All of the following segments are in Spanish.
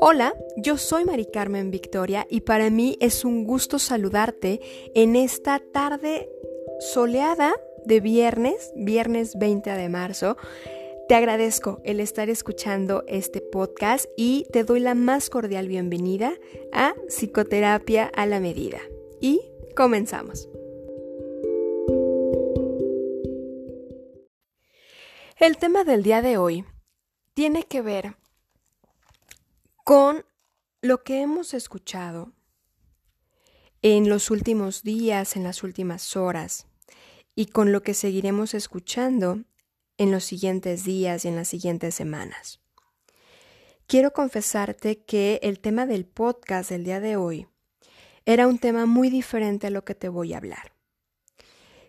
Hola, yo soy Mari Carmen Victoria y para mí es un gusto saludarte en esta tarde soleada de viernes, viernes 20 de marzo. Te agradezco el estar escuchando este podcast y te doy la más cordial bienvenida a Psicoterapia a la Medida. Y comenzamos. El tema del día de hoy tiene que ver con lo que hemos escuchado en los últimos días, en las últimas horas, y con lo que seguiremos escuchando en los siguientes días y en las siguientes semanas. Quiero confesarte que el tema del podcast del día de hoy era un tema muy diferente a lo que te voy a hablar.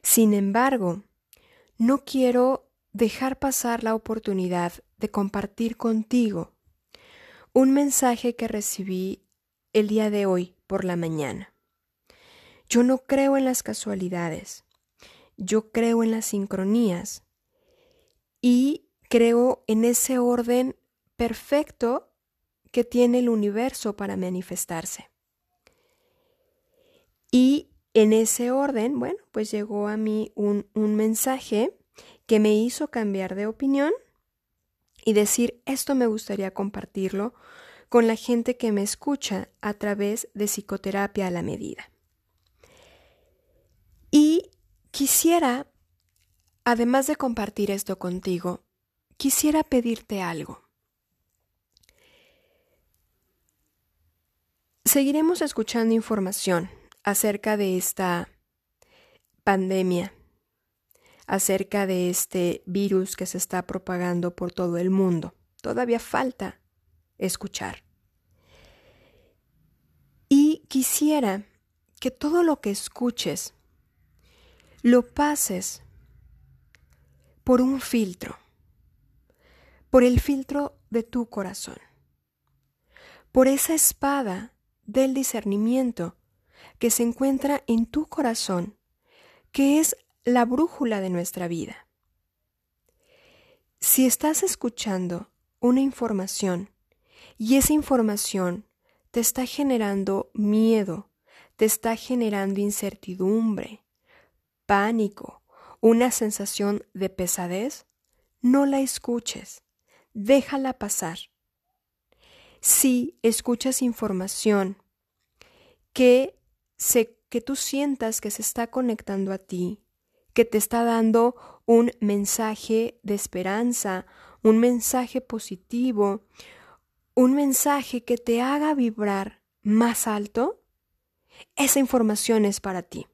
Sin embargo, no quiero dejar pasar la oportunidad de compartir contigo un mensaje que recibí el día de hoy por la mañana. Yo no creo en las casualidades, yo creo en las sincronías y creo en ese orden perfecto que tiene el universo para manifestarse. Y en ese orden, bueno, pues llegó a mí un, un mensaje que me hizo cambiar de opinión y decir, esto me gustaría compartirlo con la gente que me escucha a través de psicoterapia a la medida. Y quisiera, además de compartir esto contigo, quisiera pedirte algo. Seguiremos escuchando información acerca de esta pandemia acerca de este virus que se está propagando por todo el mundo. Todavía falta escuchar. Y quisiera que todo lo que escuches lo pases por un filtro, por el filtro de tu corazón, por esa espada del discernimiento que se encuentra en tu corazón, que es la brújula de nuestra vida. Si estás escuchando una información y esa información te está generando miedo, te está generando incertidumbre, pánico, una sensación de pesadez, no la escuches, déjala pasar. Si escuchas información que, se, que tú sientas que se está conectando a ti, que te está dando un mensaje de esperanza, un mensaje positivo, un mensaje que te haga vibrar más alto, esa información es para ti.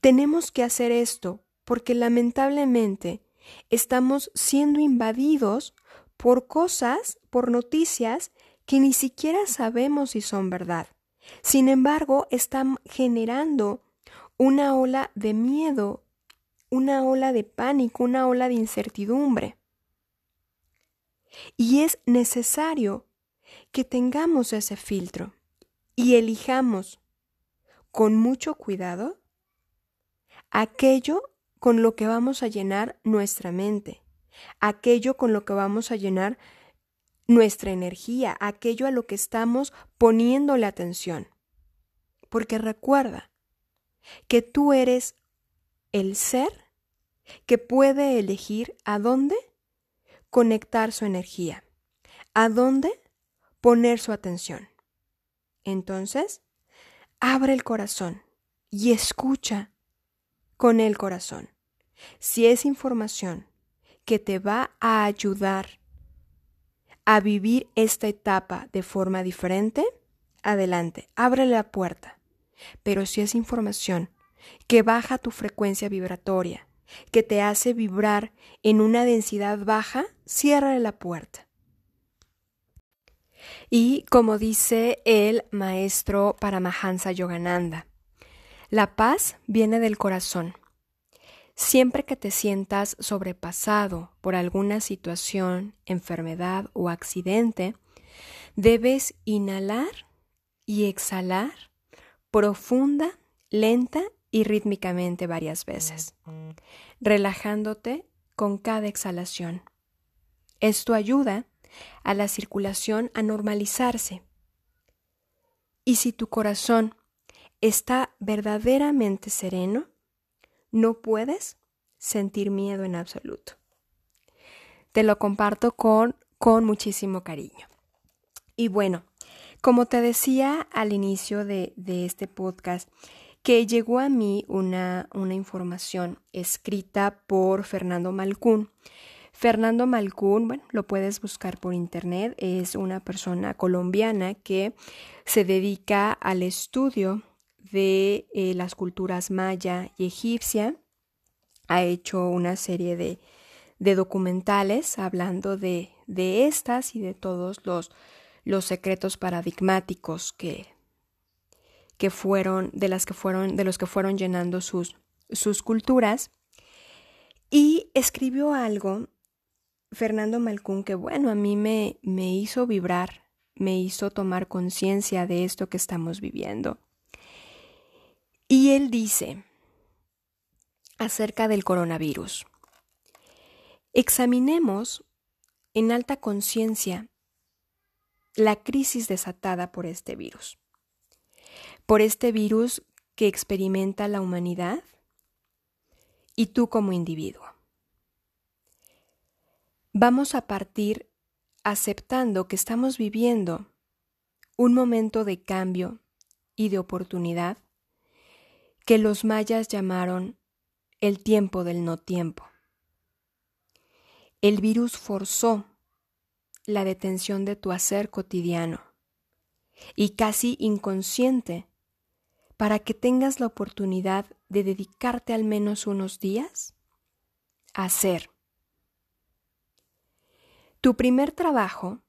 Tenemos que hacer esto porque lamentablemente estamos siendo invadidos por cosas, por noticias que ni siquiera sabemos si son verdad. Sin embargo, están generando una ola de miedo, una ola de pánico, una ola de incertidumbre. Y es necesario que tengamos ese filtro y elijamos con mucho cuidado aquello con lo que vamos a llenar nuestra mente, aquello con lo que vamos a llenar nuestra energía, aquello a lo que estamos poniéndole atención. Porque recuerda, que tú eres el ser que puede elegir a dónde conectar su energía, a dónde poner su atención. Entonces, abre el corazón y escucha con el corazón. Si es información que te va a ayudar a vivir esta etapa de forma diferente, adelante, abre la puerta. Pero si es información que baja tu frecuencia vibratoria, que te hace vibrar en una densidad baja, cierra la puerta. Y como dice el maestro Paramahansa Yogananda, la paz viene del corazón. Siempre que te sientas sobrepasado por alguna situación, enfermedad o accidente, debes inhalar y exhalar profunda, lenta y rítmicamente varias veces, relajándote con cada exhalación. Esto ayuda a la circulación a normalizarse. Y si tu corazón está verdaderamente sereno, no puedes sentir miedo en absoluto. Te lo comparto con, con muchísimo cariño. Y bueno, como te decía al inicio de, este podcast, que llegó a mí una, información escrita por Fernando Malcún. Fernando Malcún, bueno, lo puedes buscar por internet, es una persona colombiana que se dedica al estudio de eh, las culturas maya y egipcia. Ha hecho una serie de, de documentales hablando de, de, estas y de todos los, los secretos paradigmáticos que, que fueron, de las que fueron, de los que fueron llenando sus, sus culturas. Y escribió algo, Fernando Malcún, que bueno, a mí me, me hizo vibrar, me hizo tomar conciencia de esto que estamos viviendo. Y él dice acerca del coronavirus, examinemos en alta conciencia la crisis desatada por este virus por este virus que experimenta la humanidad y tú como individuo. Vamos a partir aceptando que estamos viviendo un momento de cambio y de oportunidad que los mayas llamaron el tiempo del no tiempo. El virus forzó la detención de tu hacer cotidiano y casi inconsciente para que tengas la oportunidad de dedicarte al menos unos días a hacer. Tu primer trabajo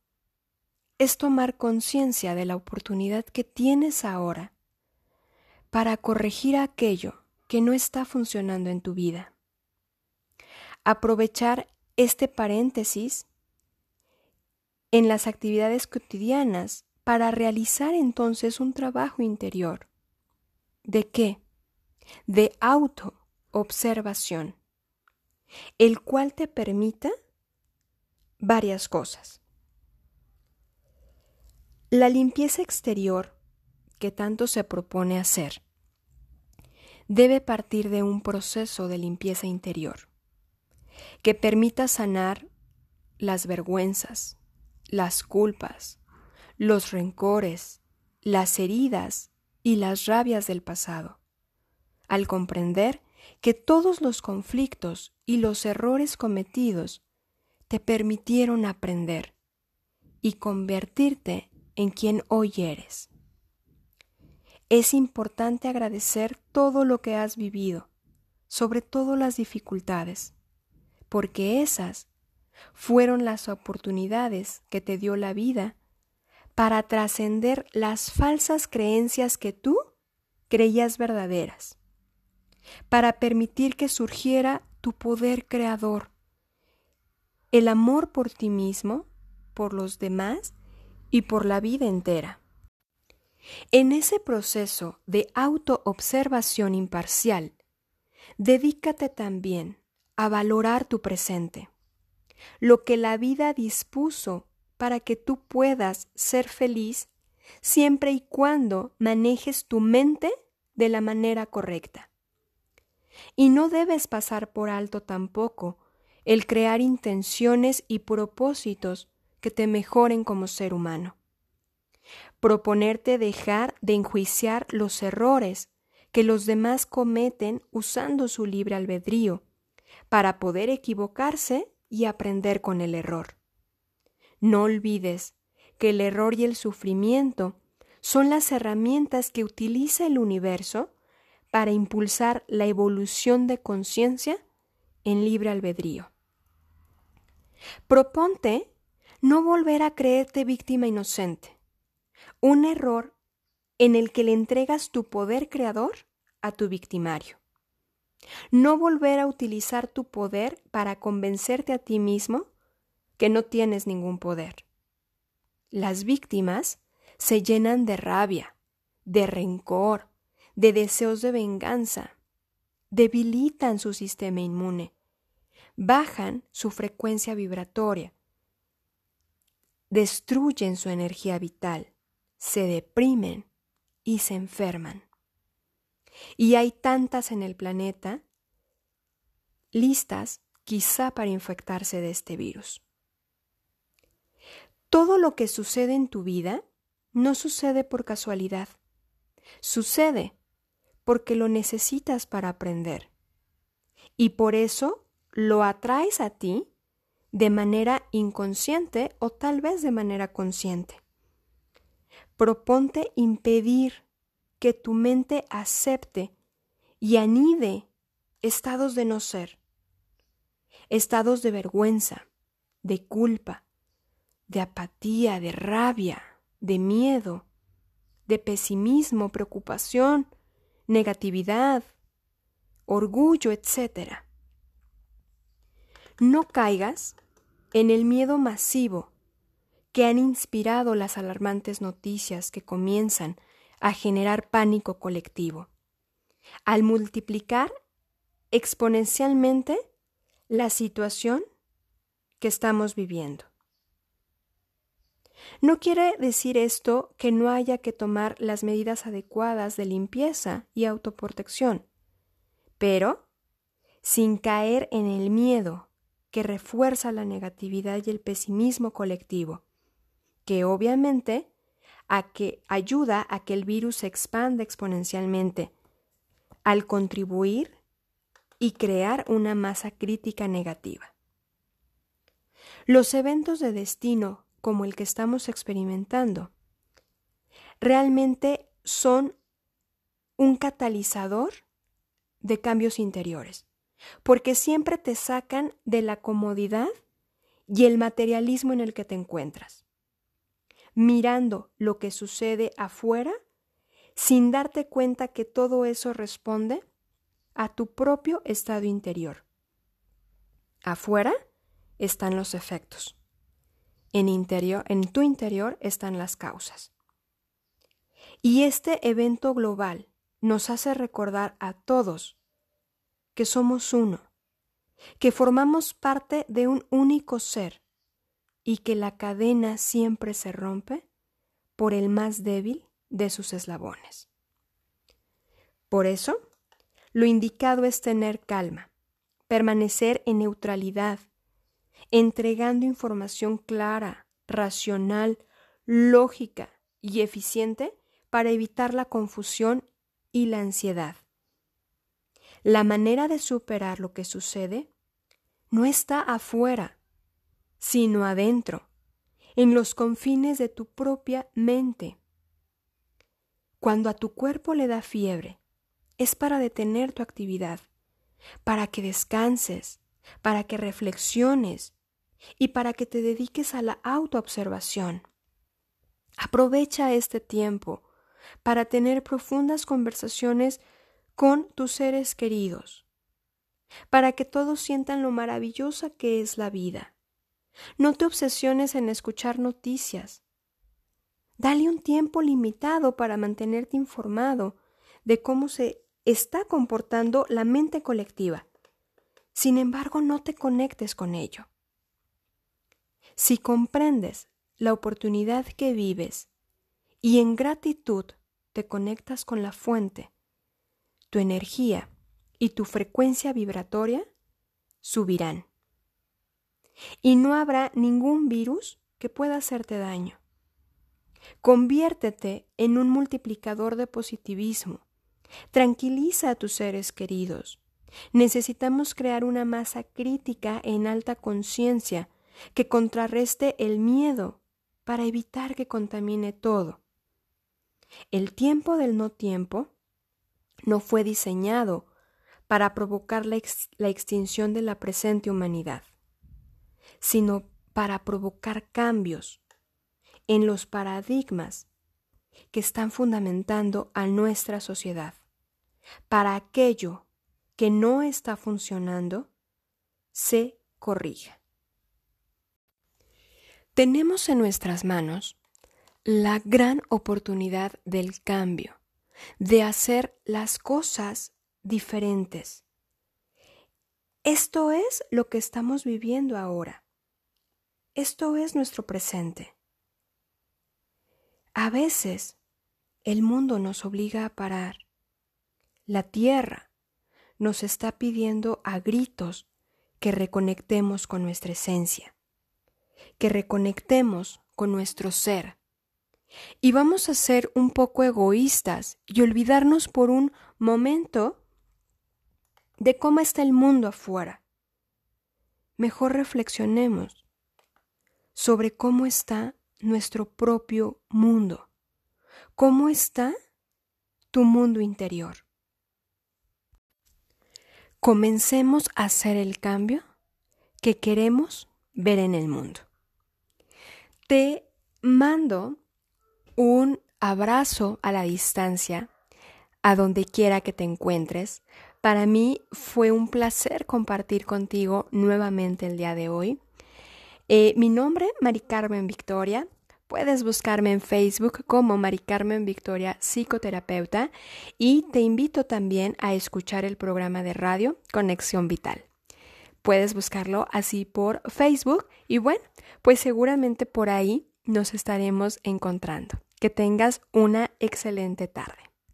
es tomar conciencia de la oportunidad que tienes ahora para corregir aquello que no está funcionando en tu vida. Aprovechar este paréntesis en las actividades cotidianas para realizar entonces un trabajo interior ¿De qué? De autoobservación, el cual te permita varias cosas. La limpieza exterior que tanto se propone hacer debe partir de un proceso de limpieza interior que permita sanar las vergüenzas, las culpas, los rencores, las heridas y las rabias del pasado, al comprender que todos los conflictos y los errores cometidos te permitieron aprender y convertirte en quien hoy eres. Es importante agradecer todo lo que has vivido, sobre todo las dificultades, porque esas fueron las oportunidades que te dio la vida para trascender las falsas creencias que tú creías verdaderas, para permitir que surgiera tu poder creador, el amor por ti mismo, por los demás y por la vida entera. En ese proceso de autoobservación imparcial, dedícate también a valorar tu presente, lo que la vida dispuso para que tú puedas ser feliz siempre y cuando manejes tu mente de la manera correcta. Y no debes pasar por alto tampoco el crear intenciones y propósitos que te mejoren como ser humano. Proponerte dejar de enjuiciar los errores que los demás cometen usando su libre albedrío para poder equivocarse y aprender con el error. No olvides que el error y el sufrimiento son las herramientas que utiliza el universo para impulsar la evolución de conciencia en libre albedrío. Proponte no volver a creerte víctima inocente, un error en el que le entregas tu poder creador a tu victimario. No volver a utilizar tu poder para convencerte a ti mismo que no tienes ningún poder. Las víctimas se llenan de rabia, de rencor, de deseos de venganza, debilitan su sistema inmune, bajan su frecuencia vibratoria destruyen su energía vital, se deprimen y se enferman. Y hay tantas en el planeta listas quizá para infectarse de este virus. Todo lo que sucede en tu vida no sucede por casualidad. Sucede porque lo necesitas para aprender. Y por eso lo atraes a ti de manera inconsciente o tal vez de manera consciente. Proponte impedir que tu mente acepte y anide estados de no ser, estados de vergüenza, de culpa, de apatía, de rabia, de miedo, de pesimismo, preocupación, negatividad, orgullo, etc. No caigas en el miedo masivo que han inspirado las alarmantes noticias que comienzan a generar pánico colectivo, al multiplicar exponencialmente la situación que estamos viviendo. No quiere decir esto que no haya que tomar las medidas adecuadas de limpieza y autoprotección, pero sin caer en el miedo que refuerza la negatividad y el pesimismo colectivo, que obviamente a que ayuda a que el virus se expanda exponencialmente, al contribuir y crear una masa crítica negativa. Los eventos de destino como el que estamos experimentando, realmente son un catalizador de cambios interiores, porque siempre te sacan de la comodidad y el materialismo en el que te encuentras, mirando lo que sucede afuera sin darte cuenta que todo eso responde a tu propio estado interior. Afuera están los efectos en, interior, en tu interior están las causas. Y este evento global nos hace recordar a todos que somos uno, que formamos parte de un único ser y que la cadena siempre se rompe por el más débil de sus eslabones. Por eso, lo indicado es tener calma, permanecer en neutralidad, entregando información clara, racional, lógica y eficiente para evitar la confusión y la ansiedad. La manera de superar lo que sucede no está afuera, sino adentro, en los confines de tu propia mente. Cuando a tu cuerpo le da fiebre, es para detener tu actividad, para que descanses, para que reflexiones y para que te dediques a la autoobservación. Aprovecha este tiempo para tener profundas conversaciones con tus seres queridos, para que todos sientan lo maravillosa que es la vida. No te obsesiones en escuchar noticias. Dale un tiempo limitado para mantenerte informado de cómo se está comportando la mente colectiva. Sin embargo, no te conectes con ello. Si comprendes la oportunidad que vives y en gratitud te conectas con la fuente, tu energía y tu frecuencia vibratoria subirán. Y no habrá ningún virus que pueda hacerte daño. Conviértete en un multiplicador de positivismo. Tranquiliza a tus seres queridos. Necesitamos crear una masa crítica en alta conciencia que contrarreste el miedo para evitar que contamine todo. El tiempo del no tiempo no fue diseñado para provocar la, extinción de la presente humanidad, sino para provocar cambios en los paradigmas que están fundamentando a nuestra sociedad, para aquello que no está funcionando se corrija. Tenemos en nuestras manos la gran oportunidad del cambio, de hacer las cosas diferentes. Esto es lo que estamos viviendo ahora. Esto es nuestro presente. A veces el mundo nos obliga a parar. La tierra nos está pidiendo a gritos que reconectemos con nuestra esencia, que reconectemos con nuestro ser. Y vamos a ser un poco egoístas y olvidarnos por un momento de cómo está el mundo afuera. Mejor reflexionemos sobre cómo está nuestro propio mundo. ¿Cómo está tu mundo interior? Comencemos a hacer el cambio que queremos ver en el mundo. Te mando un abrazo a la distancia, a donde quiera que te encuentres. Para mí fue un placer compartir contigo nuevamente el día de hoy. Eh, mi nombre, Mari Carmen Victoria. Puedes buscarme en Facebook como Mari Carmen Victoria Psicoterapeuta y te invito también a escuchar el programa de radio Conexión Vital. Puedes buscarlo así por Facebook y bueno, pues seguramente por ahí nos estaremos encontrando. Que tengas una excelente tarde.